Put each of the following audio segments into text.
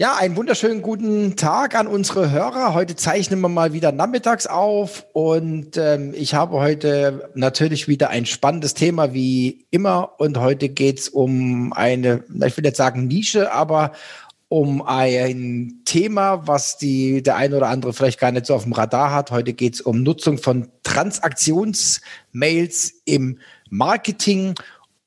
Ja, einen wunderschönen guten Tag an unsere Hörer. Heute zeichnen wir mal wieder nachmittags auf und ähm, ich habe heute natürlich wieder ein spannendes Thema wie immer und heute geht's um eine, ich will jetzt sagen Nische, aber um ein Thema, was die der eine oder andere vielleicht gar nicht so auf dem Radar hat. Heute geht's um Nutzung von Transaktionsmails im Marketing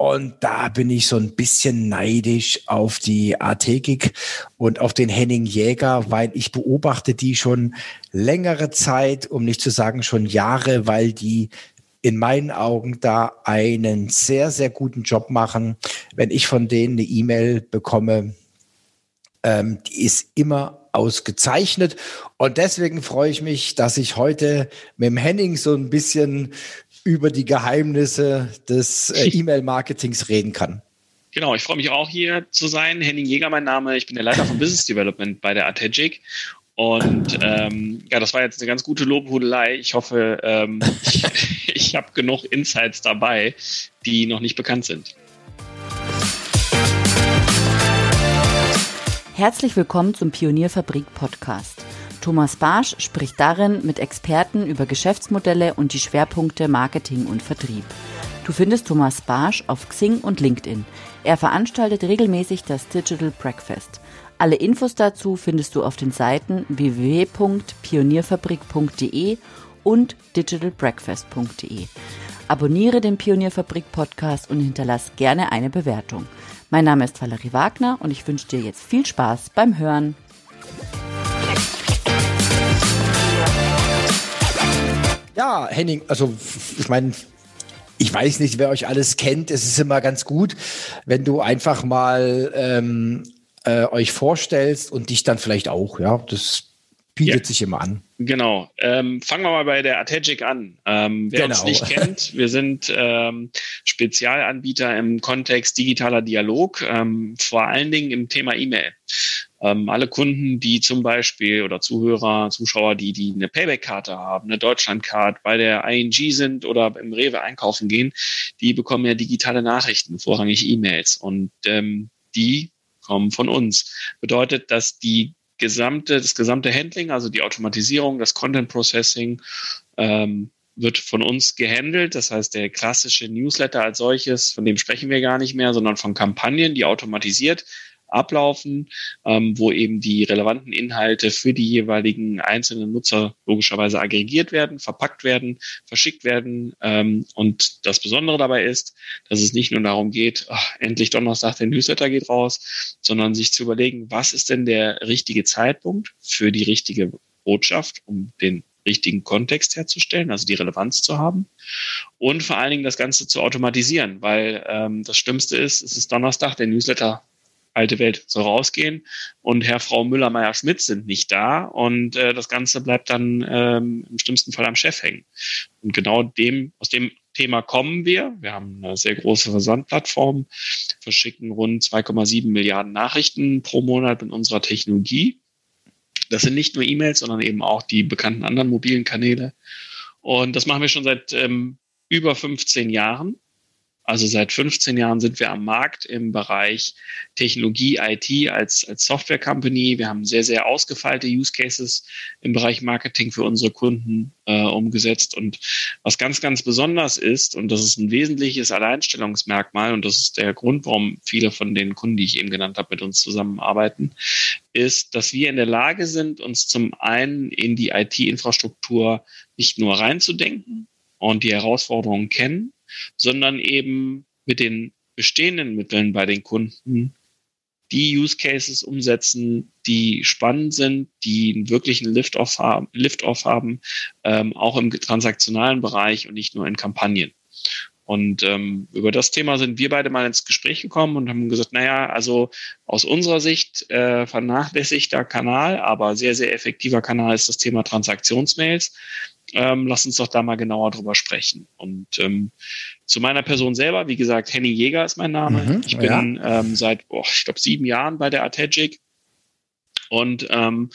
und da bin ich so ein bisschen neidisch auf die AT-Gig und auf den Henning Jäger, weil ich beobachte die schon längere Zeit, um nicht zu sagen schon Jahre, weil die in meinen Augen da einen sehr, sehr guten Job machen. Wenn ich von denen eine E-Mail bekomme, ähm, die ist immer ausgezeichnet. Und deswegen freue ich mich, dass ich heute mit dem Henning so ein bisschen über die Geheimnisse des äh, E-Mail-Marketings reden kann. Genau, ich freue mich auch hier zu sein. Henning Jäger, mein Name. Ich bin der Leiter von Business Development bei der Ategic. Und ähm, ja, das war jetzt eine ganz gute Lobhudelei. Ich hoffe, ähm, ich, ich habe genug Insights dabei, die noch nicht bekannt sind. Herzlich willkommen zum Pionierfabrik Podcast. Thomas Barsch spricht darin mit Experten über Geschäftsmodelle und die Schwerpunkte Marketing und Vertrieb. Du findest Thomas Barsch auf Xing und LinkedIn. Er veranstaltet regelmäßig das Digital Breakfast. Alle Infos dazu findest du auf den Seiten www.pionierfabrik.de und digitalbreakfast.de. Abonniere den Pionierfabrik Podcast und hinterlass gerne eine Bewertung. Mein Name ist Valerie Wagner und ich wünsche dir jetzt viel Spaß beim Hören. Ja, Henning, also ich meine, ich weiß nicht, wer euch alles kennt. Es ist immer ganz gut, wenn du einfach mal ähm, äh, euch vorstellst und dich dann vielleicht auch. Ja, das bietet ja. sich immer an. Genau. Ähm, fangen wir mal bei der Ategic an. Ähm, wer genau. uns nicht kennt, wir sind ähm, Spezialanbieter im Kontext digitaler Dialog, ähm, vor allen Dingen im Thema E-Mail. Ähm, alle Kunden, die zum Beispiel oder Zuhörer, Zuschauer, die, die eine Payback-Karte haben, eine Deutschland-Card bei der ING sind oder im Rewe einkaufen gehen, die bekommen ja digitale Nachrichten, vorrangig E-Mails. Und ähm, die kommen von uns. Bedeutet, dass die gesamte, das gesamte Handling, also die Automatisierung, das Content Processing, ähm, wird von uns gehandelt. Das heißt, der klassische Newsletter als solches, von dem sprechen wir gar nicht mehr, sondern von Kampagnen, die automatisiert ablaufen, ähm, wo eben die relevanten Inhalte für die jeweiligen einzelnen Nutzer logischerweise aggregiert werden, verpackt werden, verschickt werden. Ähm, und das Besondere dabei ist, dass es nicht nur darum geht, ach, endlich Donnerstag der Newsletter geht raus, sondern sich zu überlegen, was ist denn der richtige Zeitpunkt für die richtige Botschaft, um den richtigen Kontext herzustellen, also die Relevanz zu haben und vor allen Dingen das Ganze zu automatisieren, weil ähm, das Schlimmste ist, es ist Donnerstag, der Newsletter alte Welt soll rausgehen und Herr, Frau Müller-Meyer-Schmidt sind nicht da und äh, das Ganze bleibt dann ähm, im schlimmsten Fall am Chef hängen. Und genau dem, aus dem Thema kommen wir. Wir haben eine sehr große Versandplattform, verschicken rund 2,7 Milliarden Nachrichten pro Monat mit unserer Technologie. Das sind nicht nur E-Mails, sondern eben auch die bekannten anderen mobilen Kanäle. Und das machen wir schon seit ähm, über 15 Jahren. Also seit 15 Jahren sind wir am Markt im Bereich Technologie, IT als, als Software Company. Wir haben sehr, sehr ausgefeilte Use Cases im Bereich Marketing für unsere Kunden äh, umgesetzt. Und was ganz, ganz besonders ist, und das ist ein wesentliches Alleinstellungsmerkmal, und das ist der Grund, warum viele von den Kunden, die ich eben genannt habe, mit uns zusammenarbeiten, ist, dass wir in der Lage sind, uns zum einen in die IT-Infrastruktur nicht nur reinzudenken und die Herausforderungen kennen, sondern eben mit den bestehenden Mitteln bei den Kunden die Use Cases umsetzen, die spannend sind, die einen wirklichen Lift-Off haben, Lift haben ähm, auch im transaktionalen Bereich und nicht nur in Kampagnen. Und ähm, über das Thema sind wir beide mal ins Gespräch gekommen und haben gesagt, naja, also aus unserer Sicht äh, vernachlässigter Kanal, aber sehr, sehr effektiver Kanal ist das Thema Transaktionsmails. Ähm, lass uns doch da mal genauer drüber sprechen. Und ähm, zu meiner Person selber, wie gesagt, Henning Jäger ist mein Name. Mhm, ich bin ja. ähm, seit, oh, ich glaube, sieben Jahren bei der Ategic und ähm,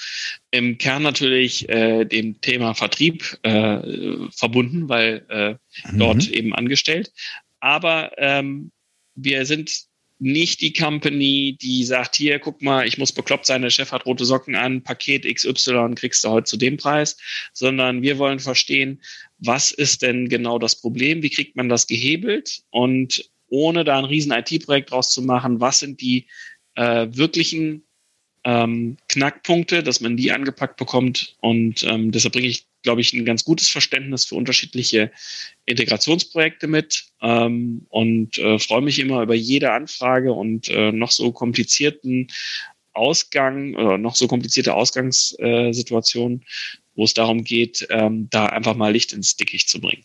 im Kern natürlich äh, dem Thema Vertrieb äh, verbunden, weil äh, mhm. dort eben angestellt. Aber ähm, wir sind nicht die Company, die sagt, hier, guck mal, ich muss bekloppt sein, der Chef hat rote Socken an, Paket XY kriegst du heute zu dem Preis, sondern wir wollen verstehen, was ist denn genau das Problem, wie kriegt man das gehebelt und ohne da ein riesen IT-Projekt draus zu machen, was sind die äh, wirklichen ähm, Knackpunkte, dass man die angepackt bekommt und ähm, deshalb bringe ich glaube ich, ein ganz gutes Verständnis für unterschiedliche Integrationsprojekte mit ähm, und äh, freue mich immer über jede Anfrage und äh, noch so komplizierten Ausgang oder noch so komplizierte Ausgangssituationen, wo es darum geht, ähm, da einfach mal Licht ins Dickicht zu bringen.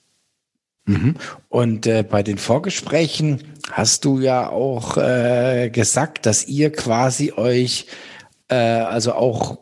Mhm. Und äh, bei den Vorgesprächen hast du ja auch äh, gesagt, dass ihr quasi euch äh, also auch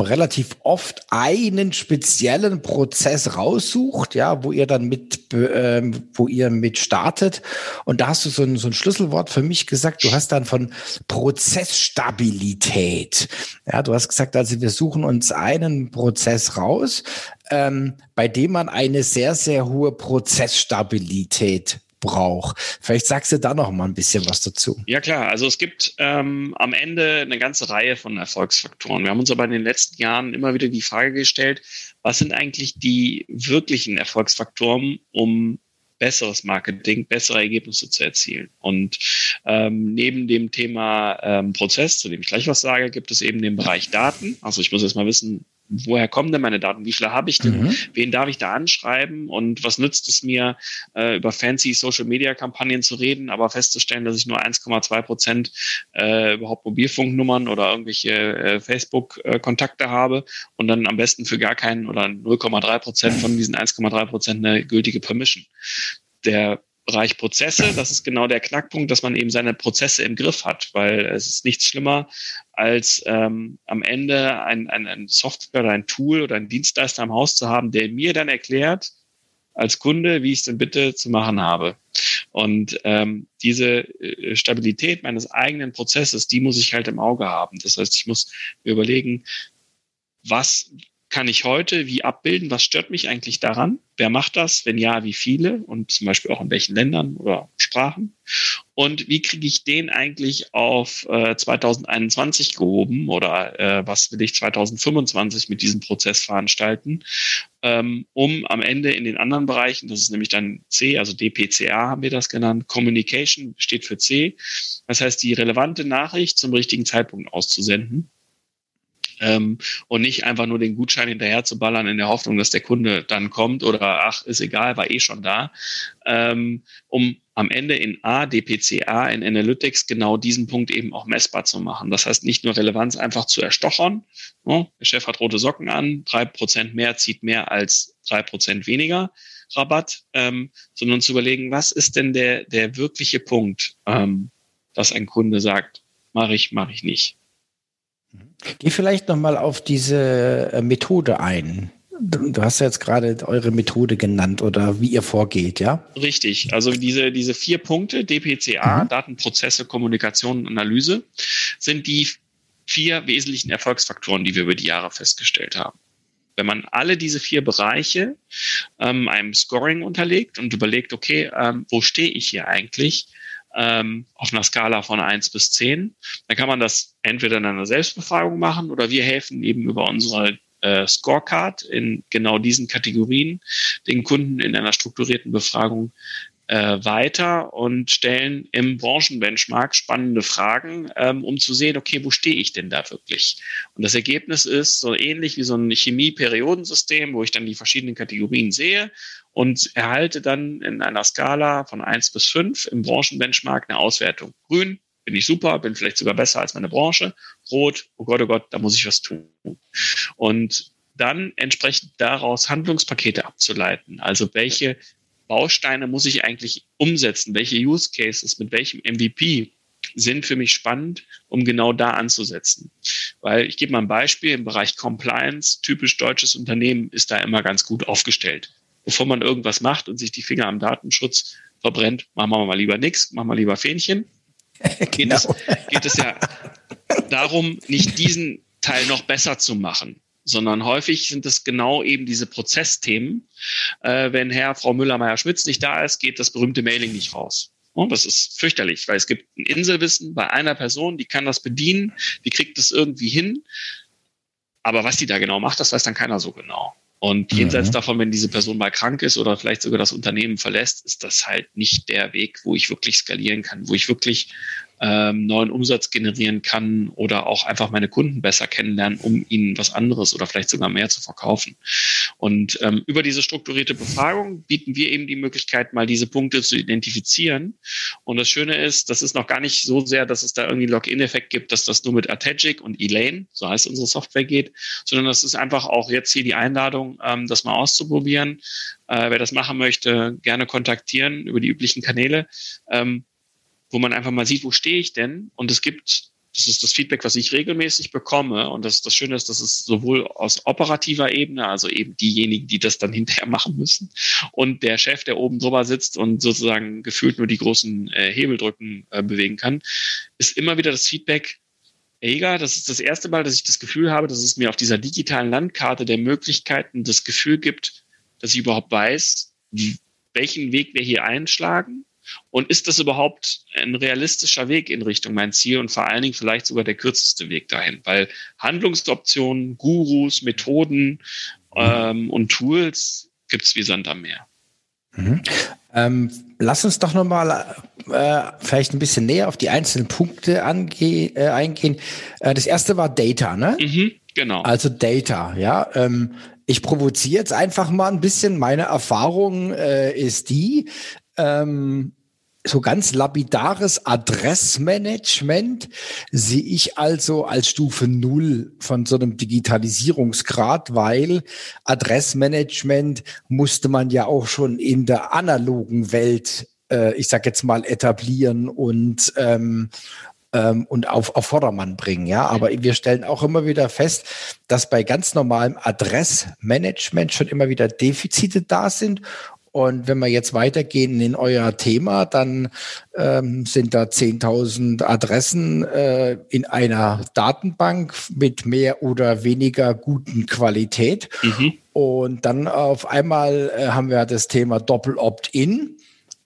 relativ oft einen speziellen Prozess raussucht, ja, wo ihr dann mit, äh, wo ihr mit startet. Und da hast du so ein, so ein Schlüsselwort für mich gesagt. Du hast dann von Prozessstabilität. Ja, du hast gesagt, also wir suchen uns einen Prozess raus, ähm, bei dem man eine sehr, sehr hohe Prozessstabilität braucht. Vielleicht sagst du da noch mal ein bisschen was dazu. Ja klar, also es gibt ähm, am Ende eine ganze Reihe von Erfolgsfaktoren. Wir haben uns aber in den letzten Jahren immer wieder die Frage gestellt, was sind eigentlich die wirklichen Erfolgsfaktoren, um besseres Marketing, bessere Ergebnisse zu erzielen. Und ähm, neben dem Thema ähm, Prozess, zu dem ich gleich was sage, gibt es eben den Bereich Daten. Also ich muss jetzt mal wissen, woher kommen denn meine Daten? Wie viele habe ich denn? Mhm. Wen darf ich da anschreiben? Und was nützt es mir, äh, über fancy Social Media Kampagnen zu reden, aber festzustellen, dass ich nur 1,2 Prozent äh, überhaupt Mobilfunknummern oder irgendwelche äh, Facebook-Kontakte habe und dann am besten für gar keinen oder 0,3 Prozent von diesen 1,3 Prozent eine gültige Permission. Der Bereich Prozesse, das ist genau der Knackpunkt, dass man eben seine Prozesse im Griff hat, weil es ist nichts schlimmer, als ähm, am Ende ein, ein, ein Software oder ein Tool oder ein Dienstleister im Haus zu haben, der mir dann erklärt, als Kunde, wie ich es denn bitte zu machen habe. Und ähm, diese äh, Stabilität meines eigenen Prozesses, die muss ich halt im Auge haben. Das heißt, ich muss mir überlegen, was kann ich heute wie abbilden? Was stört mich eigentlich daran? Wer macht das? Wenn ja, wie viele? Und zum Beispiel auch in welchen Ländern oder Sprachen? Und wie kriege ich den eigentlich auf äh, 2021 gehoben? Oder äh, was will ich 2025 mit diesem Prozess veranstalten? Ähm, um am Ende in den anderen Bereichen, das ist nämlich dann C, also DPCA haben wir das genannt, Communication steht für C. Das heißt, die relevante Nachricht zum richtigen Zeitpunkt auszusenden ähm, und nicht einfach nur den Gutschein hinterher zu ballern in der Hoffnung, dass der Kunde dann kommt oder ach, ist egal, war eh schon da, ähm, um am Ende in A, DPCA, in Analytics genau diesen Punkt eben auch messbar zu machen. Das heißt, nicht nur Relevanz einfach zu erstochern. Ne? Der Chef hat rote Socken an, drei Prozent mehr zieht mehr als drei Prozent weniger Rabatt, ähm, sondern zu überlegen, was ist denn der, der wirkliche Punkt, ähm, dass ein Kunde sagt, mache ich, mache ich nicht. Geh vielleicht nochmal auf diese äh, Methode ein. Du hast ja jetzt gerade eure Methode genannt oder wie ihr vorgeht, ja? Richtig. Also diese, diese vier Punkte, DPCA, mhm. Datenprozesse, Kommunikation und Analyse, sind die vier wesentlichen Erfolgsfaktoren, die wir über die Jahre festgestellt haben. Wenn man alle diese vier Bereiche ähm, einem Scoring unterlegt und überlegt, okay, ähm, wo stehe ich hier eigentlich, ähm, auf einer Skala von eins bis zehn. Dann kann man das entweder in einer Selbstbefragung machen oder wir helfen eben über unsere äh, Scorecard in genau diesen Kategorien den Kunden in einer strukturierten Befragung äh, weiter und stellen im Branchenbenchmark spannende Fragen, ähm, um zu sehen, okay, wo stehe ich denn da wirklich? Und das Ergebnis ist so ähnlich wie so ein Chemie-Periodensystem, wo ich dann die verschiedenen Kategorien sehe und erhalte dann in einer Skala von eins bis fünf im Branchenbenchmark eine Auswertung. Grün, bin ich super, bin vielleicht sogar besser als meine Branche. Rot, oh Gott, oh Gott, da muss ich was tun. Und dann entsprechend daraus Handlungspakete abzuleiten. Also welche Bausteine muss ich eigentlich umsetzen? Welche Use Cases mit welchem MVP sind für mich spannend, um genau da anzusetzen? Weil ich gebe mal ein Beispiel im Bereich Compliance. Typisch deutsches Unternehmen ist da immer ganz gut aufgestellt bevor man irgendwas macht und sich die Finger am Datenschutz verbrennt, machen wir mal lieber nichts, machen wir lieber Fähnchen. Geht, genau. es, geht es ja darum, nicht diesen Teil noch besser zu machen, sondern häufig sind es genau eben diese Prozessthemen. Äh, wenn Herr, Frau Müller-Meyer-Schmitz nicht da ist, geht das berühmte Mailing nicht raus. Und das ist fürchterlich, weil es gibt ein Inselwissen bei einer Person, die kann das bedienen, die kriegt es irgendwie hin. Aber was die da genau macht, das weiß dann keiner so genau. Und jenseits mhm. davon, wenn diese Person mal krank ist oder vielleicht sogar das Unternehmen verlässt, ist das halt nicht der Weg, wo ich wirklich skalieren kann, wo ich wirklich ähm, neuen Umsatz generieren kann oder auch einfach meine Kunden besser kennenlernen, um ihnen was anderes oder vielleicht sogar mehr zu verkaufen. Und ähm, über diese strukturierte Befragung bieten wir eben die Möglichkeit, mal diese Punkte zu identifizieren. Und das Schöne ist, das ist noch gar nicht so sehr, dass es da irgendwie Login-Effekt gibt, dass das nur mit Artegic und Elaine, so heißt unsere Software, geht, sondern das ist einfach auch jetzt hier die Einladung, ähm, das mal auszuprobieren. Äh, wer das machen möchte, gerne kontaktieren über die üblichen Kanäle. Ähm, wo man einfach mal sieht, wo stehe ich denn? Und es gibt, das ist das Feedback, was ich regelmäßig bekomme. Und das, das Schöne ist, dass es sowohl aus operativer Ebene, also eben diejenigen, die das dann hinterher machen müssen, und der Chef, der oben drüber sitzt und sozusagen gefühlt nur die großen äh, Hebeldrücken äh, bewegen kann, ist immer wieder das Feedback, Eger, das ist das erste Mal, dass ich das Gefühl habe, dass es mir auf dieser digitalen Landkarte der Möglichkeiten das Gefühl gibt, dass ich überhaupt weiß, welchen Weg wir hier einschlagen und ist das überhaupt ein realistischer Weg in Richtung mein Ziel und vor allen Dingen vielleicht sogar der kürzeste Weg dahin? Weil Handlungsoptionen, Gurus, Methoden ähm, und Tools gibt es wie Sand am Meer. Mhm. Ähm, lass uns doch nochmal äh, vielleicht ein bisschen näher auf die einzelnen Punkte ange äh, eingehen. Äh, das erste war Data, ne? Mhm, genau. Also Data, ja. Ähm, ich provoziere jetzt einfach mal ein bisschen. Meine Erfahrung äh, ist die, ähm, so ganz lapidares Adressmanagement sehe ich also als Stufe Null von so einem Digitalisierungsgrad, weil Adressmanagement musste man ja auch schon in der analogen Welt, äh, ich sag jetzt mal, etablieren und ähm, ähm, und auf, auf Vordermann bringen. Ja, aber wir stellen auch immer wieder fest, dass bei ganz normalem Adressmanagement schon immer wieder Defizite da sind und wenn wir jetzt weitergehen in euer Thema, dann ähm, sind da 10.000 Adressen äh, in einer Datenbank mit mehr oder weniger guten Qualität. Mhm. Und dann auf einmal äh, haben wir das Thema Doppel-Opt-in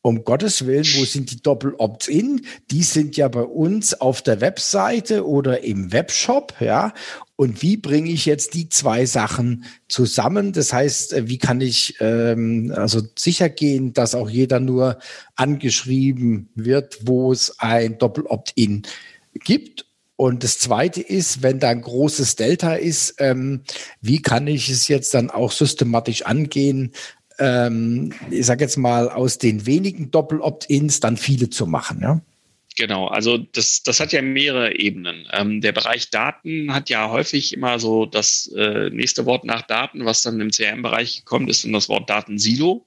um Gottes Willen, wo sind die Doppel-Opt-in? Die sind ja bei uns auf der Webseite oder im Webshop, ja. Und wie bringe ich jetzt die zwei Sachen zusammen? Das heißt, äh, wie kann ich ähm, also sicher gehen, dass auch jeder nur angeschrieben wird, wo es ein Doppel-Opt-in gibt? Und das Zweite ist, wenn da ein großes Delta ist, ähm, wie kann ich es jetzt dann auch systematisch angehen, ähm, ich sage jetzt mal, aus den wenigen Doppel-Opt-ins dann viele zu machen. Ja? Genau, also das, das hat ja mehrere Ebenen. Ähm, der Bereich Daten hat ja häufig immer so das äh, nächste Wort nach Daten, was dann im CRM-Bereich kommt, ist dann das Wort Datensilo.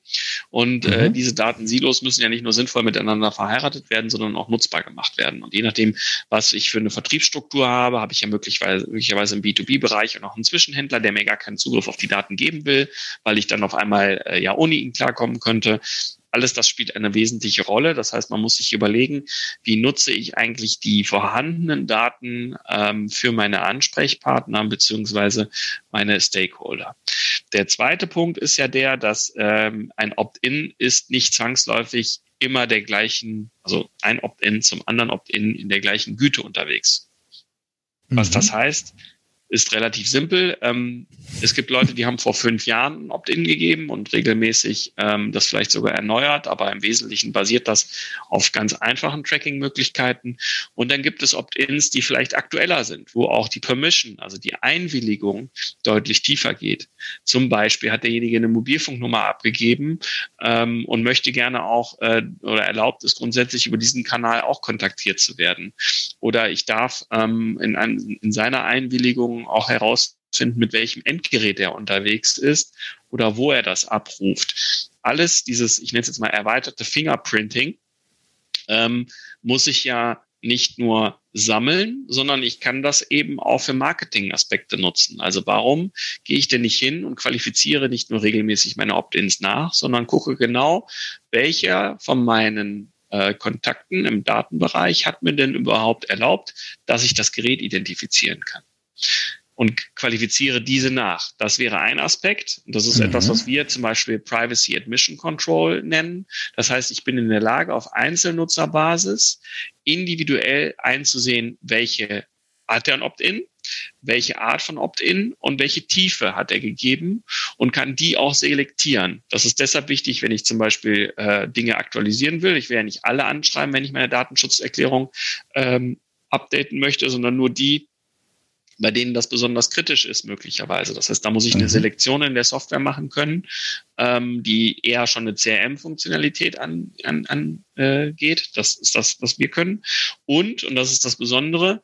Und äh, mhm. äh, diese Datensilos müssen ja nicht nur sinnvoll miteinander verheiratet werden, sondern auch nutzbar gemacht werden. Und je nachdem, was ich für eine Vertriebsstruktur habe, habe ich ja möglicherweise, möglicherweise im B2B-Bereich und auch einen Zwischenhändler, der mir gar keinen Zugriff auf die Daten geben will, weil ich dann auf einmal äh, ja ohne ihn klarkommen könnte. Alles das spielt eine wesentliche Rolle. Das heißt, man muss sich überlegen, wie nutze ich eigentlich die vorhandenen Daten ähm, für meine Ansprechpartner beziehungsweise meine Stakeholder. Der zweite Punkt ist ja der, dass ähm, ein Opt-in ist nicht zwangsläufig immer der gleichen, also ein Opt-in zum anderen Opt-in in der gleichen Güte unterwegs. Was mhm. das heißt, ist relativ simpel. Ähm, es gibt Leute, die haben vor fünf Jahren ein Opt-in gegeben und regelmäßig ähm, das vielleicht sogar erneuert, aber im Wesentlichen basiert das auf ganz einfachen Tracking-Möglichkeiten. Und dann gibt es Opt-ins, die vielleicht aktueller sind, wo auch die Permission, also die Einwilligung, deutlich tiefer geht. Zum Beispiel hat derjenige eine Mobilfunknummer abgegeben ähm, und möchte gerne auch äh, oder erlaubt es grundsätzlich über diesen Kanal auch kontaktiert zu werden. Oder ich darf ähm, in, ein, in seiner Einwilligung Anwendungen auch herausfinden, mit welchem Endgerät er unterwegs ist oder wo er das abruft. Alles dieses, ich nenne es jetzt mal erweiterte Fingerprinting, ähm, muss ich ja nicht nur sammeln, sondern ich kann das eben auch für Marketingaspekte nutzen. Also warum gehe ich denn nicht hin und qualifiziere nicht nur regelmäßig meine Opt-ins nach, sondern gucke genau, welcher von meinen äh, Kontakten im Datenbereich hat mir denn überhaupt erlaubt, dass ich das Gerät identifizieren kann. Und qualifiziere diese nach. Das wäre ein Aspekt. Das ist mhm. etwas, was wir zum Beispiel Privacy Admission Control nennen. Das heißt, ich bin in der Lage, auf Einzelnutzerbasis individuell einzusehen, welche hat er ein Opt-in, welche Art von Opt-in und welche Tiefe hat er gegeben und kann die auch selektieren. Das ist deshalb wichtig, wenn ich zum Beispiel äh, Dinge aktualisieren will. Ich will ja nicht alle anschreiben, wenn ich meine Datenschutzerklärung ähm, updaten möchte, sondern nur die, bei denen das besonders kritisch ist, möglicherweise. Das heißt, da muss ich eine mhm. Selektion in der Software machen können, ähm, die eher schon eine CRM-Funktionalität angeht. An, an, äh, das ist das, was wir können. Und, und das ist das Besondere,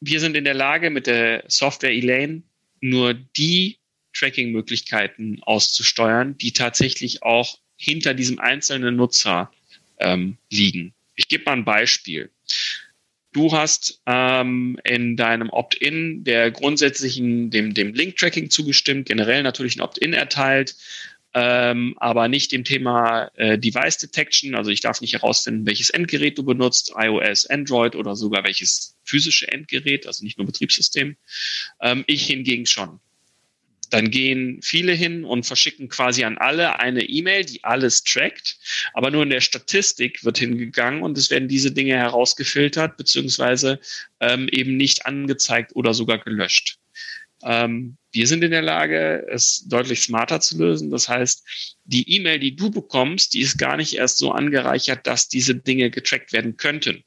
wir sind in der Lage, mit der Software Elaine nur die Tracking-Möglichkeiten auszusteuern, die tatsächlich auch hinter diesem einzelnen Nutzer ähm, liegen. Ich gebe mal ein Beispiel. Du hast ähm, in deinem Opt-in der grundsätzlichen, dem, dem Link-Tracking zugestimmt, generell natürlich ein Opt-in erteilt, ähm, aber nicht dem Thema äh, Device Detection. Also ich darf nicht herausfinden, welches Endgerät du benutzt, iOS, Android oder sogar welches physische Endgerät, also nicht nur Betriebssystem. Ähm, ich hingegen schon. Dann gehen viele hin und verschicken quasi an alle eine E-Mail, die alles trackt, aber nur in der Statistik wird hingegangen und es werden diese Dinge herausgefiltert beziehungsweise ähm, eben nicht angezeigt oder sogar gelöscht. Ähm, wir sind in der Lage, es deutlich smarter zu lösen. Das heißt, die E-Mail, die du bekommst, die ist gar nicht erst so angereichert, dass diese Dinge getrackt werden könnten.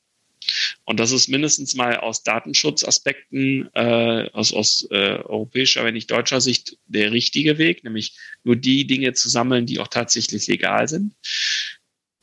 Und das ist mindestens mal aus Datenschutzaspekten, äh, aus, aus äh, europäischer, wenn nicht deutscher Sicht, der richtige Weg, nämlich nur die Dinge zu sammeln, die auch tatsächlich legal sind.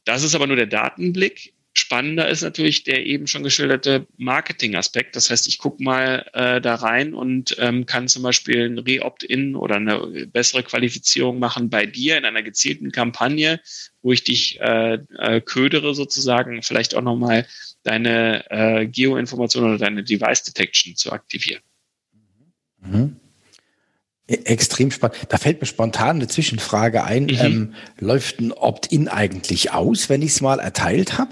Das ist aber nur der Datenblick. Spannender ist natürlich der eben schon geschilderte Marketing-Aspekt. Das heißt, ich gucke mal äh, da rein und ähm, kann zum Beispiel ein Re-Opt-in oder eine bessere Qualifizierung machen bei dir in einer gezielten Kampagne, wo ich dich äh, äh, ködere sozusagen, vielleicht auch nochmal deine äh, Geo-Information oder deine Device-Detection zu aktivieren. Mhm. Extrem spannend. Da fällt mir spontan eine Zwischenfrage ein. Mhm. Ähm, läuft ein Opt-in eigentlich aus, wenn ich es mal erteilt habe?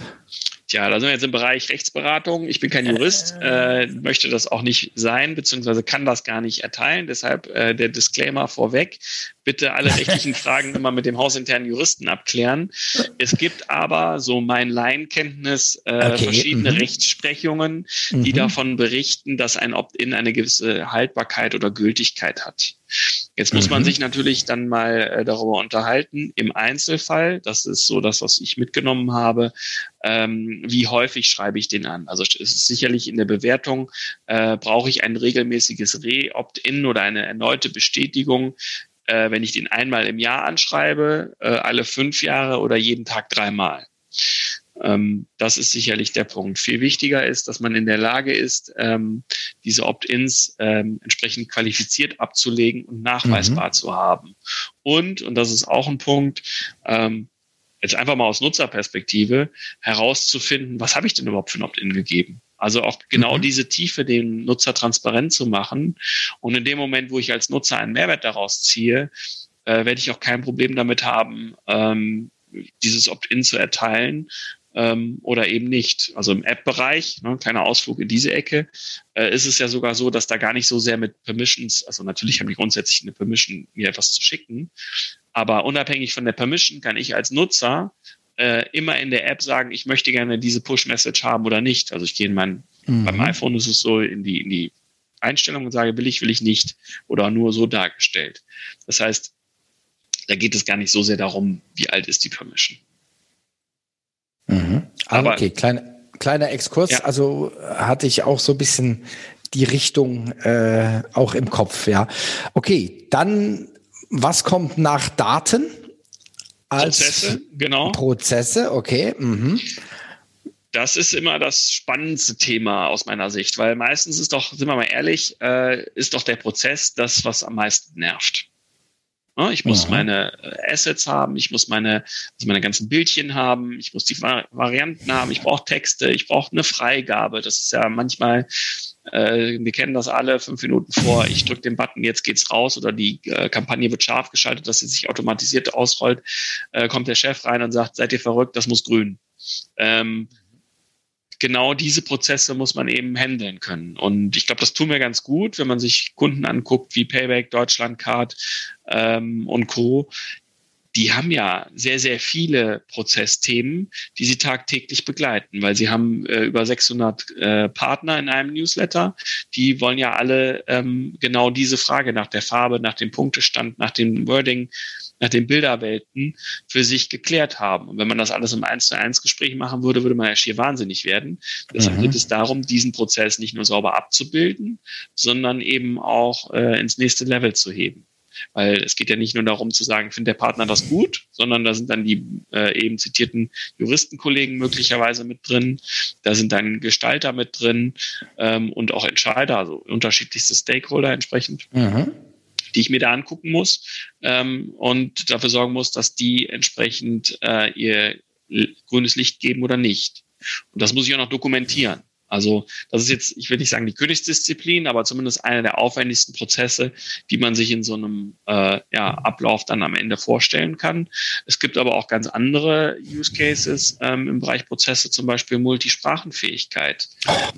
Tja, da sind wir jetzt im Bereich Rechtsberatung. Ich bin kein Jurist, äh, möchte das auch nicht sein, beziehungsweise kann das gar nicht erteilen. Deshalb äh, der Disclaimer vorweg. Bitte alle rechtlichen Fragen immer mit dem hausinternen Juristen abklären. Es gibt aber, so mein Laienkenntnis, äh, okay. verschiedene mhm. Rechtsprechungen, die mhm. davon berichten, dass ein Opt-in eine gewisse Haltbarkeit oder Gültigkeit hat. Jetzt muss mhm. man sich natürlich dann mal äh, darüber unterhalten, im Einzelfall, das ist so das, was ich mitgenommen habe, ähm, wie häufig schreibe ich den an? Also es ist sicherlich in der Bewertung, äh, brauche ich ein regelmäßiges Re-Opt-in oder eine erneute Bestätigung, äh, wenn ich den einmal im Jahr anschreibe, äh, alle fünf Jahre oder jeden Tag dreimal. Ähm, das ist sicherlich der Punkt. Viel wichtiger ist, dass man in der Lage ist, ähm, diese Opt-ins ähm, entsprechend qualifiziert abzulegen und nachweisbar mhm. zu haben. Und, und das ist auch ein Punkt, ähm, jetzt einfach mal aus Nutzerperspektive herauszufinden, was habe ich denn überhaupt für ein Opt-in gegeben? Also auch genau mhm. diese Tiefe dem Nutzer transparent zu machen. Und in dem Moment, wo ich als Nutzer einen Mehrwert daraus ziehe, äh, werde ich auch kein Problem damit haben, ähm, dieses Opt-in zu erteilen ähm, oder eben nicht. Also im App-Bereich, ne, kleiner Ausflug in diese Ecke, äh, ist es ja sogar so, dass da gar nicht so sehr mit Permissions, also natürlich haben die grundsätzlich eine Permission, mir etwas zu schicken, aber unabhängig von der Permission kann ich als Nutzer äh, immer in der App sagen, ich möchte gerne diese Push-Message haben oder nicht. Also ich gehe in mein, mhm. beim iPhone ist es so in die, in die Einstellung und sage, will ich, will ich nicht oder nur so dargestellt. Das heißt, da geht es gar nicht so sehr darum, wie alt ist die Permission. Mhm. Ah, Aber, okay, kleine, kleiner Exkurs. Ja. Also hatte ich auch so ein bisschen die Richtung äh, auch im Kopf, ja. Okay, dann was kommt nach Daten? Als Prozesse, genau. Prozesse, okay. Mhm. Das ist immer das spannendste Thema aus meiner Sicht, weil meistens ist doch, sind wir mal ehrlich, äh, ist doch der Prozess das, was am meisten nervt. Ne, ich muss Aha. meine äh, Assets haben, ich muss meine, also meine ganzen Bildchen haben, ich muss die Varianten haben, ich brauche Texte, ich brauche eine Freigabe. Das ist ja manchmal, äh, wir kennen das alle, fünf Minuten vor, ich drücke den Button, jetzt geht's raus oder die äh, Kampagne wird scharf geschaltet, dass sie sich automatisiert ausrollt, äh, kommt der Chef rein und sagt, seid ihr verrückt, das muss grün. Ähm, genau diese Prozesse muss man eben handeln können. Und ich glaube, das tun wir ganz gut, wenn man sich Kunden anguckt wie Payback, Deutschlandcard ähm, und Co die haben ja sehr, sehr viele Prozessthemen, die sie tagtäglich begleiten, weil sie haben äh, über 600 äh, Partner in einem Newsletter. Die wollen ja alle ähm, genau diese Frage nach der Farbe, nach dem Punktestand, nach dem Wording, nach den Bilderwelten für sich geklärt haben. Und wenn man das alles im 1 zu 1 Gespräch machen würde, würde man ja schier wahnsinnig werden. Deshalb mhm. geht es darum, diesen Prozess nicht nur sauber abzubilden, sondern eben auch äh, ins nächste Level zu heben. Weil es geht ja nicht nur darum zu sagen, findet der Partner das gut, sondern da sind dann die äh, eben zitierten Juristenkollegen möglicherweise mit drin, da sind dann Gestalter mit drin ähm, und auch Entscheider, also unterschiedlichste Stakeholder entsprechend. Mhm die ich mir da angucken muss ähm, und dafür sorgen muss, dass die entsprechend äh, ihr grünes Licht geben oder nicht. Und das muss ich auch noch dokumentieren. Also das ist jetzt, ich will nicht sagen die Königsdisziplin, aber zumindest einer der aufwendigsten Prozesse, die man sich in so einem äh, ja, Ablauf dann am Ende vorstellen kann. Es gibt aber auch ganz andere Use Cases ähm, im Bereich Prozesse, zum Beispiel Multisprachenfähigkeit.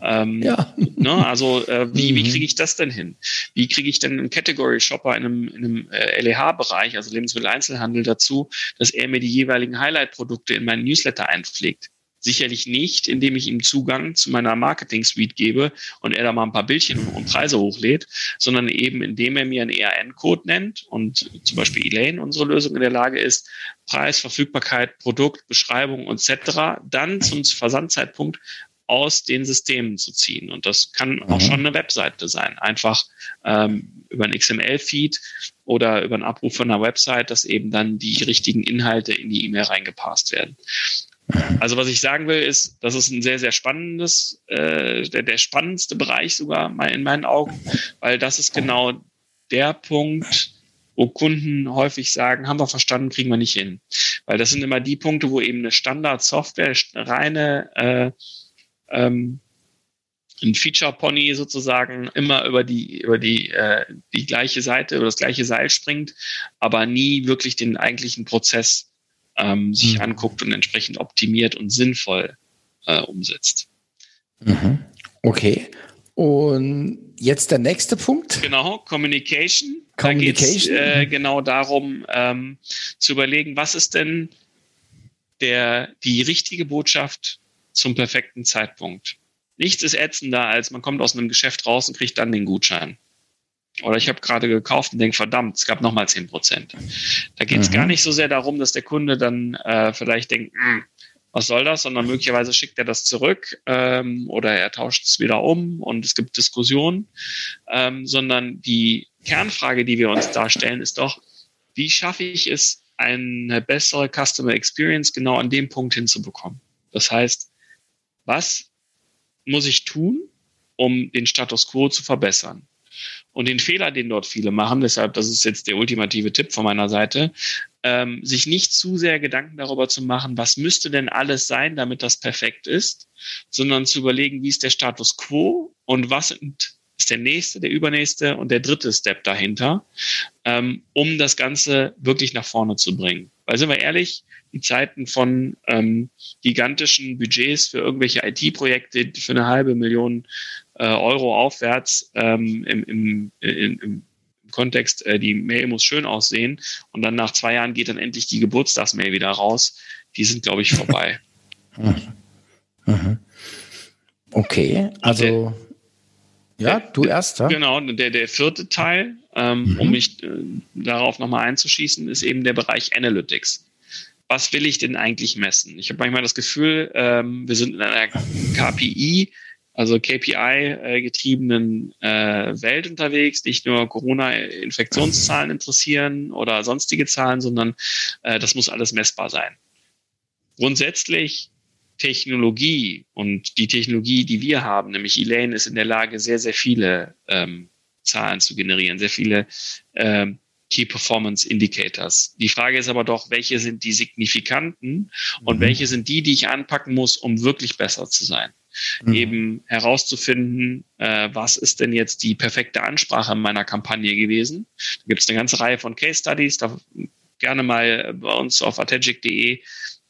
Ähm, ja. ne, also äh, wie, wie mhm. kriege ich das denn hin? Wie kriege ich denn einen Category Shopper in einem, in einem äh, LEH-Bereich, also Lebensmitteleinzelhandel dazu, dass er mir die jeweiligen Highlight-Produkte in meinen Newsletter einpflegt? Sicherlich nicht, indem ich ihm Zugang zu meiner Marketing-Suite gebe und er da mal ein paar Bildchen und Preise hochlädt, sondern eben indem er mir einen ERN-Code nennt und zum Beispiel Elaine, unsere Lösung in der Lage ist, Preis, Verfügbarkeit, Produkt, Beschreibung etc. dann zum Versandzeitpunkt aus den Systemen zu ziehen. Und das kann auch mhm. schon eine Webseite sein. Einfach ähm, über ein XML-Feed oder über einen Abruf von einer Website, dass eben dann die richtigen Inhalte in die E-Mail reingepasst werden. Also was ich sagen will, ist, das ist ein sehr, sehr spannendes, äh, der, der spannendste Bereich sogar in meinen Augen, weil das ist genau der Punkt, wo Kunden häufig sagen, haben wir verstanden, kriegen wir nicht hin. Weil das sind immer die Punkte, wo eben eine Standard-Software, reine äh, ähm, ein Feature-Pony sozusagen immer über die, über die, äh, die gleiche Seite, über das gleiche Seil springt, aber nie wirklich den eigentlichen Prozess ähm, sich mhm. anguckt und entsprechend optimiert und sinnvoll äh, umsetzt. Mhm. Okay. Und jetzt der nächste Punkt. Genau, Communication. Communication. Da geht äh, genau darum, ähm, zu überlegen, was ist denn der, die richtige Botschaft zum perfekten Zeitpunkt. Nichts ist ätzender, als man kommt aus einem Geschäft raus und kriegt dann den Gutschein. Oder ich habe gerade gekauft und denke, verdammt, es gab nochmal zehn Prozent. Da geht es mhm. gar nicht so sehr darum, dass der Kunde dann äh, vielleicht denkt, hm, was soll das, sondern möglicherweise schickt er das zurück ähm, oder er tauscht es wieder um und es gibt Diskussionen, ähm, sondern die Kernfrage, die wir uns darstellen, ist doch, wie schaffe ich es, eine bessere Customer Experience genau an dem Punkt hinzubekommen? Das heißt, was muss ich tun, um den Status quo zu verbessern? Und den Fehler, den dort viele machen, deshalb, das ist jetzt der ultimative Tipp von meiner Seite, ähm, sich nicht zu sehr Gedanken darüber zu machen, was müsste denn alles sein, damit das perfekt ist, sondern zu überlegen, wie ist der Status quo und was ist der nächste, der übernächste und der dritte Step dahinter, ähm, um das Ganze wirklich nach vorne zu bringen. Weil sind wir ehrlich, die Zeiten von ähm, gigantischen Budgets für irgendwelche IT-Projekte für eine halbe Million äh, Euro aufwärts ähm, im, im, im, im Kontext, äh, die Mail muss schön aussehen und dann nach zwei Jahren geht dann endlich die Geburtstagsmail wieder raus. Die sind, glaube ich, vorbei. Okay, also der, ja, du erst. Ja? Genau, der, der vierte Teil, ähm, mhm. um mich äh, darauf nochmal einzuschießen, ist eben der Bereich Analytics was will ich denn eigentlich messen? Ich habe manchmal das Gefühl, ähm, wir sind in einer KPI also KPI-getriebenen äh, Welt unterwegs, nicht nur Corona-Infektionszahlen interessieren oder sonstige Zahlen, sondern äh, das muss alles messbar sein. Grundsätzlich Technologie und die Technologie, die wir haben, nämlich Elaine, ist in der Lage, sehr, sehr viele ähm, Zahlen zu generieren, sehr viele ähm, Key Performance Indicators. Die Frage ist aber doch, welche sind die signifikanten und mhm. welche sind die, die ich anpacken muss, um wirklich besser zu sein? Mhm. eben herauszufinden, äh, was ist denn jetzt die perfekte Ansprache meiner Kampagne gewesen. Da gibt es eine ganze Reihe von Case Studies, da gerne mal bei uns auf ategic.de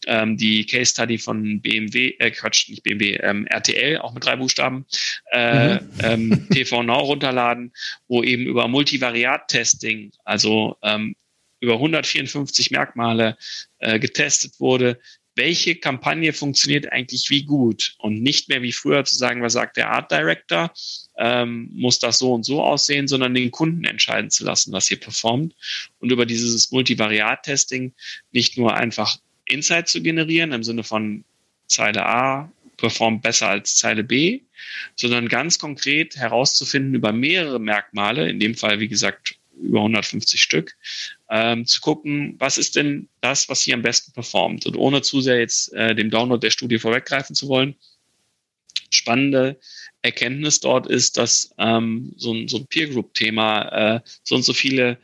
ähm, die Case Study von BMW, äh, Quatsch, nicht BMW, ähm, RTL, auch mit drei Buchstaben, äh, mhm. ähm, TV Now runterladen, wo eben über Multivariat-Testing, also ähm, über 154 Merkmale äh, getestet wurde, welche Kampagne funktioniert eigentlich wie gut? Und nicht mehr wie früher zu sagen, was sagt der Art Director, ähm, muss das so und so aussehen, sondern den Kunden entscheiden zu lassen, was hier performt. Und über dieses Multivariat-Testing nicht nur einfach Insight zu generieren im Sinne von Zeile A performt besser als Zeile B, sondern ganz konkret herauszufinden über mehrere Merkmale, in dem Fall wie gesagt über 150 Stück, ähm, zu gucken, was ist denn das, was hier am besten performt. Und ohne zu sehr jetzt äh, dem Download der Studie vorweggreifen zu wollen, spannende Erkenntnis dort ist, dass ähm, so ein, so ein Peer Group-Thema, äh, so und so viele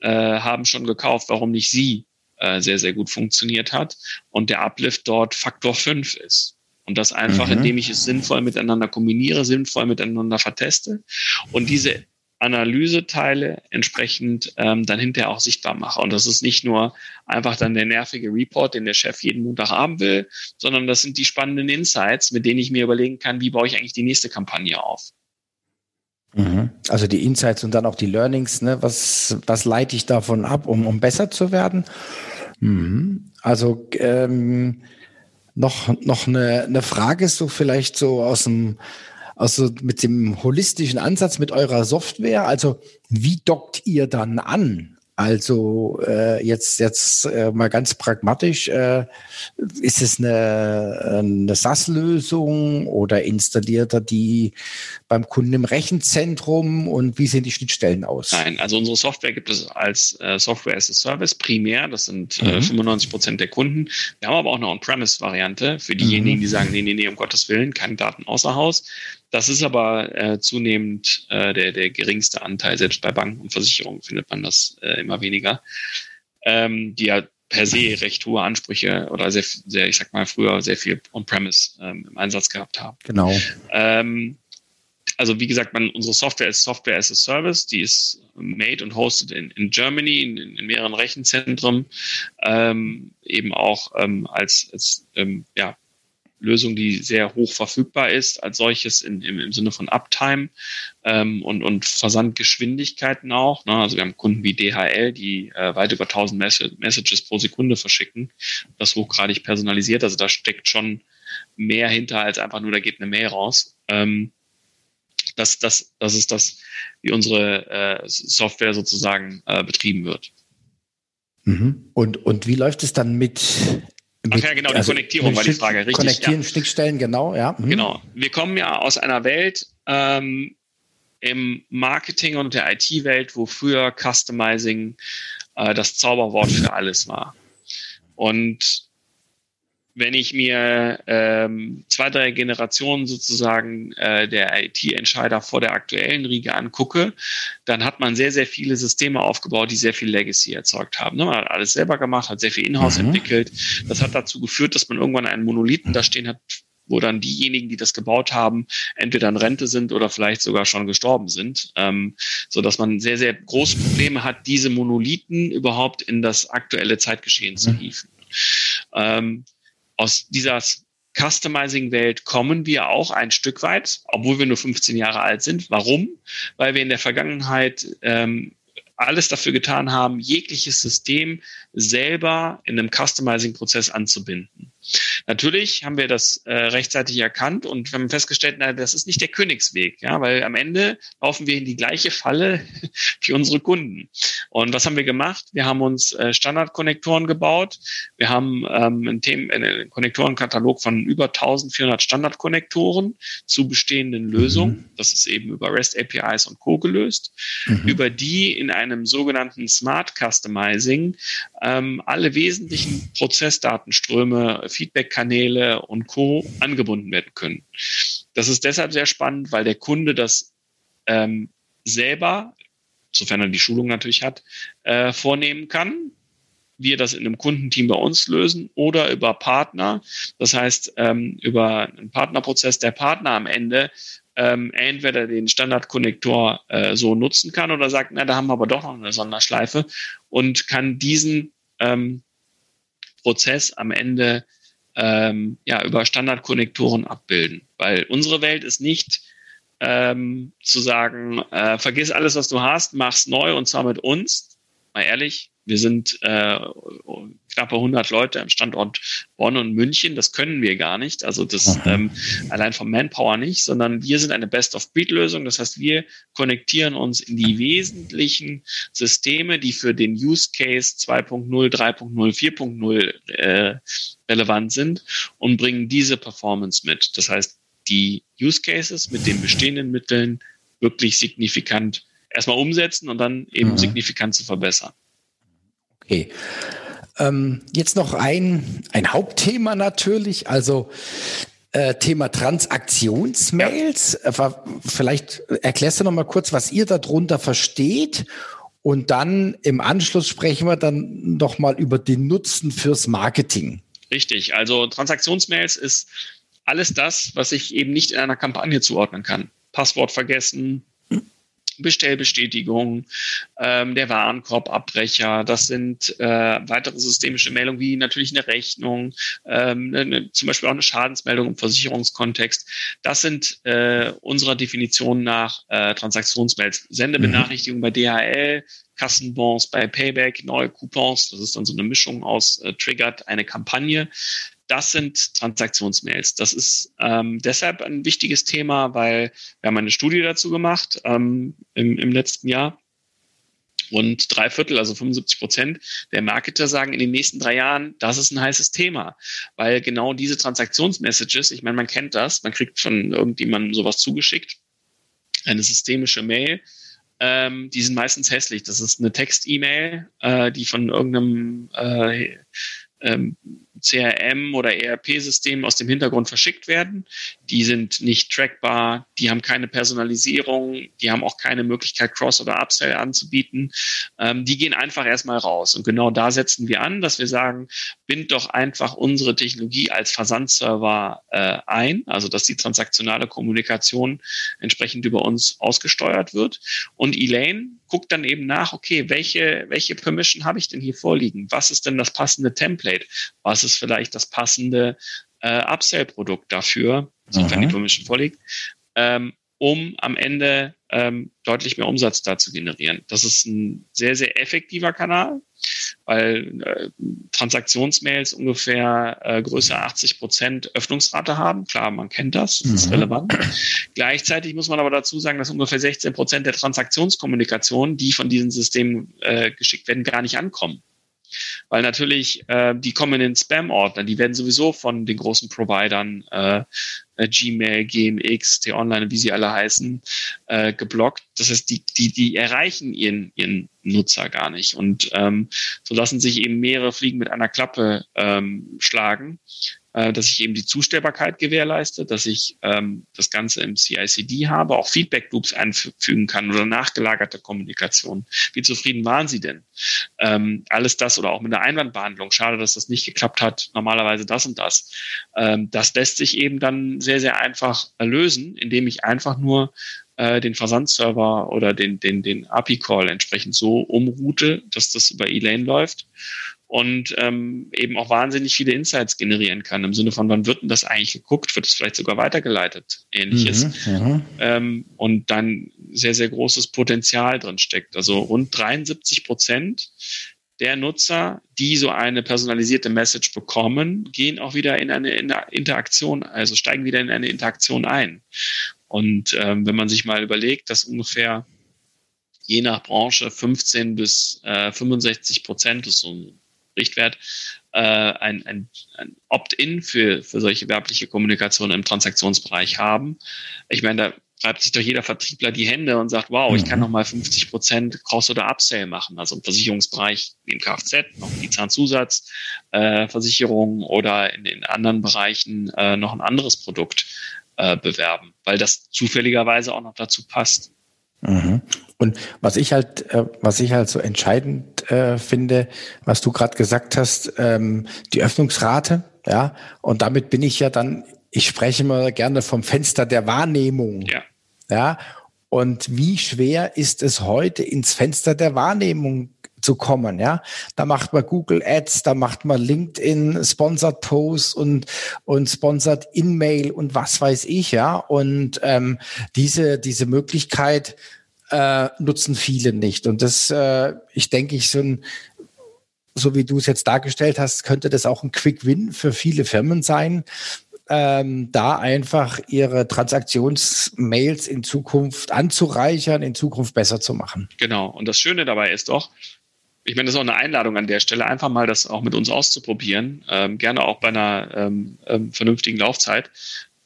äh, haben schon gekauft, warum nicht sie äh, sehr, sehr gut funktioniert hat und der Uplift dort Faktor 5 ist. Und das einfach, mhm. indem ich es sinnvoll miteinander kombiniere, sinnvoll miteinander verteste und diese Analyseteile entsprechend ähm, dann hinterher auch sichtbar mache. Und das ist nicht nur einfach dann der nervige Report, den der Chef jeden Montag haben will, sondern das sind die spannenden Insights, mit denen ich mir überlegen kann, wie baue ich eigentlich die nächste Kampagne auf. Mhm. Also die Insights und dann auch die Learnings, ne? was, was leite ich davon ab, um, um besser zu werden? Mhm. Also ähm, noch, noch eine, eine Frage so vielleicht so aus dem also mit dem holistischen Ansatz mit eurer Software, also wie dockt ihr dann an? Also äh, jetzt jetzt äh, mal ganz pragmatisch, äh, ist es eine, eine SaaS-Lösung oder installiert er die beim Kunden im Rechenzentrum und wie sehen die Schnittstellen aus? Nein, also unsere Software gibt es als äh, Software as a Service primär, das sind äh, mhm. 95 Prozent der Kunden. Wir haben aber auch eine On-Premise-Variante für diejenigen, mhm. die sagen, nee, nee, nee, um Gottes Willen, keine Daten außer Haus. Das ist aber äh, zunehmend äh, der, der geringste Anteil. Selbst bei Banken und Versicherungen findet man das äh, immer weniger. Ähm, die ja per se recht hohe Ansprüche oder sehr, sehr ich sag mal, früher sehr viel On-Premise ähm, im Einsatz gehabt haben. Genau. Ähm, also wie gesagt, man, unsere Software ist Software as a Service, die ist made und hosted in, in Germany, in, in mehreren Rechenzentren, ähm, eben auch ähm, als, als ähm, ja, Lösung, die sehr hoch verfügbar ist, als solches in, im, im Sinne von Uptime ähm, und, und Versandgeschwindigkeiten auch. Ne? Also wir haben Kunden wie DHL, die äh, weit über 1000 Mess Messages pro Sekunde verschicken. Das hochgradig personalisiert. Also da steckt schon mehr hinter als einfach nur, da geht eine Mail raus. Ähm, das, das, das ist das, wie unsere äh, Software sozusagen äh, betrieben wird. Mhm. Und, und wie läuft es dann mit Ach ja, genau, die also Konnektierung war die Frage. Richtig, Konnektieren, ja. Schnittstellen, genau, ja. Mhm. Genau. Wir kommen ja aus einer Welt ähm, im Marketing und der IT-Welt, wo früher Customizing äh, das Zauberwort für alles war. Und wenn ich mir ähm, zwei, drei Generationen sozusagen äh, der IT-Entscheider vor der aktuellen Riege angucke, dann hat man sehr, sehr viele Systeme aufgebaut, die sehr viel Legacy erzeugt haben. Ne? Man hat alles selber gemacht, hat sehr viel Inhouse mhm. entwickelt. Das hat dazu geführt, dass man irgendwann einen Monolithen da stehen hat, wo dann diejenigen, die das gebaut haben, entweder in Rente sind oder vielleicht sogar schon gestorben sind, ähm, so dass man sehr, sehr große Probleme hat, diese Monolithen überhaupt in das aktuelle Zeitgeschehen zu mhm. hieven. Ähm, aus dieser Customizing-Welt kommen wir auch ein Stück weit, obwohl wir nur 15 Jahre alt sind. Warum? Weil wir in der Vergangenheit ähm, alles dafür getan haben, jegliches System selber in einem Customizing-Prozess anzubinden. Natürlich haben wir das äh, rechtzeitig erkannt und haben festgestellt, na, das ist nicht der Königsweg, ja, weil am Ende laufen wir in die gleiche Falle wie unsere Kunden. Und was haben wir gemacht? Wir haben uns äh, Standardkonnektoren gebaut. Wir haben ähm, einen, Themen, einen Konnektorenkatalog von über 1400 Standardkonnektoren zu bestehenden Lösungen. Mhm. Das ist eben über REST APIs und Co. gelöst, mhm. über die in einem sogenannten Smart Customizing ähm, alle wesentlichen Prozessdatenströme Feedback-Kanäle und Co. angebunden werden können. Das ist deshalb sehr spannend, weil der Kunde das ähm, selber, sofern er die Schulung natürlich hat, äh, vornehmen kann. Wir das in einem Kundenteam bei uns lösen oder über Partner. Das heißt, ähm, über einen Partnerprozess, der Partner am Ende ähm, entweder den Standardkonnektor äh, so nutzen kann oder sagt, na, da haben wir aber doch noch eine Sonderschleife und kann diesen ähm, Prozess am Ende ähm, ja, über Standardkonnektoren abbilden. Weil unsere Welt ist nicht ähm, zu sagen, äh, vergiss alles, was du hast, mach's neu und zwar mit uns. Mal ehrlich, wir sind äh, knappe 100 Leute am Standort Bonn und München. Das können wir gar nicht. Also das ähm, allein vom Manpower nicht, sondern wir sind eine Best-of-Breed-Lösung. Das heißt, wir konnektieren uns in die wesentlichen Systeme, die für den Use Case 2.0, 3.0, 4.0 äh, relevant sind und bringen diese Performance mit. Das heißt, die Use Cases mit den bestehenden Mitteln wirklich signifikant erstmal umsetzen und dann eben mhm. signifikant zu verbessern. Okay. Ähm, jetzt noch ein, ein Hauptthema natürlich, also äh, Thema Transaktionsmails. Ja. Äh, vielleicht erklärst du noch mal kurz, was ihr darunter versteht. Und dann im Anschluss sprechen wir dann noch mal über den Nutzen fürs Marketing. Richtig. Also Transaktionsmails ist alles das, was ich eben nicht in einer Kampagne zuordnen kann. Passwort vergessen, Bestellbestätigung, ähm, der Warenkorbabbrecher, das sind äh, weitere systemische Meldungen wie natürlich eine Rechnung, ähm, eine, zum Beispiel auch eine Schadensmeldung im Versicherungskontext. Das sind äh, unserer Definition nach äh, Transaktionsmails. Sendebenachrichtigung mhm. bei DHL, Kassenbons bei Payback, neue Coupons, das ist dann so eine Mischung aus äh, triggert eine Kampagne das sind Transaktionsmails. Das ist ähm, deshalb ein wichtiges Thema, weil wir haben eine Studie dazu gemacht ähm, im, im letzten Jahr. Und drei Viertel, also 75 Prozent der Marketer sagen in den nächsten drei Jahren, das ist ein heißes Thema, weil genau diese Transaktionsmessages, ich meine, man kennt das, man kriegt von irgendjemandem sowas zugeschickt, eine systemische Mail, ähm, die sind meistens hässlich. Das ist eine Text-E-Mail, äh, die von irgendeinem äh, ähm, CRM oder ERP-Systemen aus dem Hintergrund verschickt werden. Die sind nicht trackbar, die haben keine Personalisierung, die haben auch keine Möglichkeit, Cross- oder Upsell anzubieten. Ähm, die gehen einfach erstmal raus. Und genau da setzen wir an, dass wir sagen, bind doch einfach unsere Technologie als Versandserver äh, ein, also dass die transaktionale Kommunikation entsprechend über uns ausgesteuert wird. Und Elaine guckt dann eben nach, okay, welche, welche Permission habe ich denn hier vorliegen? Was ist denn das passende Template? Was ist vielleicht das passende äh, Upsell-Produkt dafür, sofern die Permission vorliegt, ähm, um am Ende ähm, deutlich mehr Umsatz da zu generieren. Das ist ein sehr, sehr effektiver Kanal, weil äh, Transaktionsmails ungefähr äh, größer 80 Prozent Öffnungsrate haben. Klar, man kennt das, das mhm. ist relevant. Gleichzeitig muss man aber dazu sagen, dass ungefähr 16 Prozent der Transaktionskommunikation, die von diesen Systemen äh, geschickt werden, gar nicht ankommen. Weil natürlich, äh, die kommen in den Spam-Ordner, die werden sowieso von den großen Providern, äh, äh Gmail, GMX, T-Online, wie sie alle heißen, äh, geblockt. Das heißt, die, die, die erreichen ihren, ihren Nutzer gar nicht. Und ähm, so lassen sich eben mehrere Fliegen mit einer Klappe ähm, schlagen dass ich eben die Zustellbarkeit gewährleiste, dass ich ähm, das Ganze im CICD habe, auch Feedback Loops einfügen kann oder nachgelagerte Kommunikation. Wie zufrieden waren Sie denn? Ähm, alles das oder auch mit der Einwandbehandlung. Schade, dass das nicht geklappt hat. Normalerweise das und das. Ähm, das lässt sich eben dann sehr, sehr einfach lösen, indem ich einfach nur äh, den Versandserver oder den, den, den API-Call entsprechend so umroute, dass das über Elaine läuft und ähm, eben auch wahnsinnig viele Insights generieren kann. Im Sinne von, wann wird denn das eigentlich geguckt? Wird es vielleicht sogar weitergeleitet? Ähnliches. Mhm, ähm, und dann sehr, sehr großes Potenzial drin steckt. Also rund 73 Prozent der Nutzer, die so eine personalisierte Message bekommen, gehen auch wieder in eine Interaktion, also steigen wieder in eine Interaktion ein. Und ähm, wenn man sich mal überlegt, dass ungefähr je nach Branche 15 bis äh, 65 Prozent ist so ein Richtwert, äh, ein, ein, ein Opt-in für, für solche werbliche Kommunikation im Transaktionsbereich haben. Ich meine, da reibt sich doch jeder Vertriebler die Hände und sagt, wow, ich kann mhm. noch mal 50 Prozent Cross- oder Upsell machen. Also im Versicherungsbereich, im Kfz, noch die Zahnzusatzversicherung äh, oder in den anderen Bereichen äh, noch ein anderes Produkt äh, bewerben, weil das zufälligerweise auch noch dazu passt. Mhm. Und was ich halt, äh, was ich halt so entscheidend äh, finde, was du gerade gesagt hast, ähm, die Öffnungsrate, ja, und damit bin ich ja dann, ich spreche immer gerne vom Fenster der Wahrnehmung, ja, ja. Und wie schwer ist es heute, ins Fenster der Wahrnehmung zu kommen. Ja, da macht man Google Ads, da macht man LinkedIn Sponsored Posts und und Sponsored In-Mail und was weiß ich. Ja, und ähm, diese diese Möglichkeit äh, nutzen viele nicht. Und das, äh, ich denke, ich so ein so wie du es jetzt dargestellt hast, könnte das auch ein Quick Win für viele Firmen sein, ähm, da einfach ihre Transaktionsmails in Zukunft anzureichern, in Zukunft besser zu machen. Genau. Und das Schöne dabei ist doch, ich meine, das ist auch eine Einladung an der Stelle, einfach mal das auch mit uns auszuprobieren, ähm, gerne auch bei einer ähm, ähm, vernünftigen Laufzeit,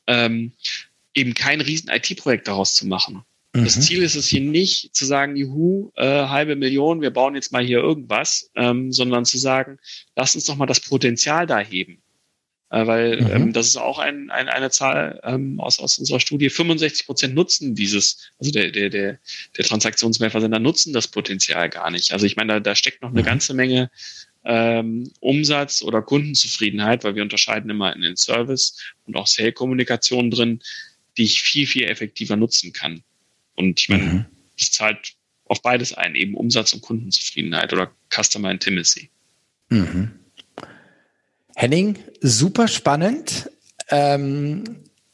ähm, eben kein riesen IT-Projekt daraus zu machen. Mhm. Das Ziel ist es hier nicht zu sagen, juhu, äh, halbe Million, wir bauen jetzt mal hier irgendwas, ähm, sondern zu sagen, lass uns doch mal das Potenzial da heben. Äh, weil mhm. ähm, das ist auch ein, ein, eine Zahl ähm, aus, aus unserer Studie. 65 Prozent nutzen dieses, also der, der, der, der Transaktionsmehrversender nutzen das Potenzial gar nicht. Also ich meine, da, da steckt noch eine mhm. ganze Menge ähm, Umsatz oder Kundenzufriedenheit, weil wir unterscheiden immer in den Service und auch Sale-Kommunikation drin, die ich viel, viel effektiver nutzen kann. Und ich meine, mhm. das zahlt auf beides ein, eben Umsatz und Kundenzufriedenheit oder Customer Intimacy. Mhm. Henning, super spannend. Ähm,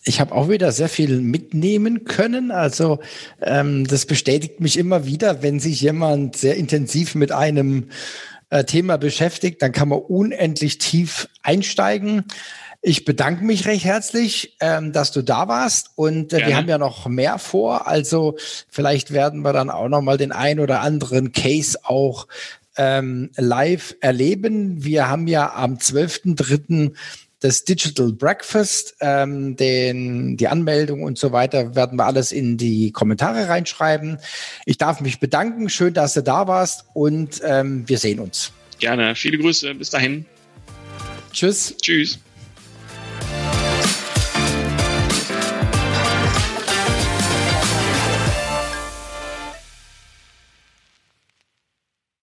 ich habe auch wieder sehr viel mitnehmen können. Also ähm, das bestätigt mich immer wieder, wenn sich jemand sehr intensiv mit einem äh, Thema beschäftigt, dann kann man unendlich tief einsteigen. Ich bedanke mich recht herzlich, ähm, dass du da warst und äh, wir haben ja noch mehr vor. Also vielleicht werden wir dann auch noch mal den ein oder anderen Case auch ähm, live erleben. Wir haben ja am 12.3. das Digital Breakfast, ähm, den, die Anmeldung und so weiter werden wir alles in die Kommentare reinschreiben. Ich darf mich bedanken. Schön, dass du da warst und ähm, wir sehen uns. Gerne. Viele Grüße. Bis dahin. Tschüss. Tschüss.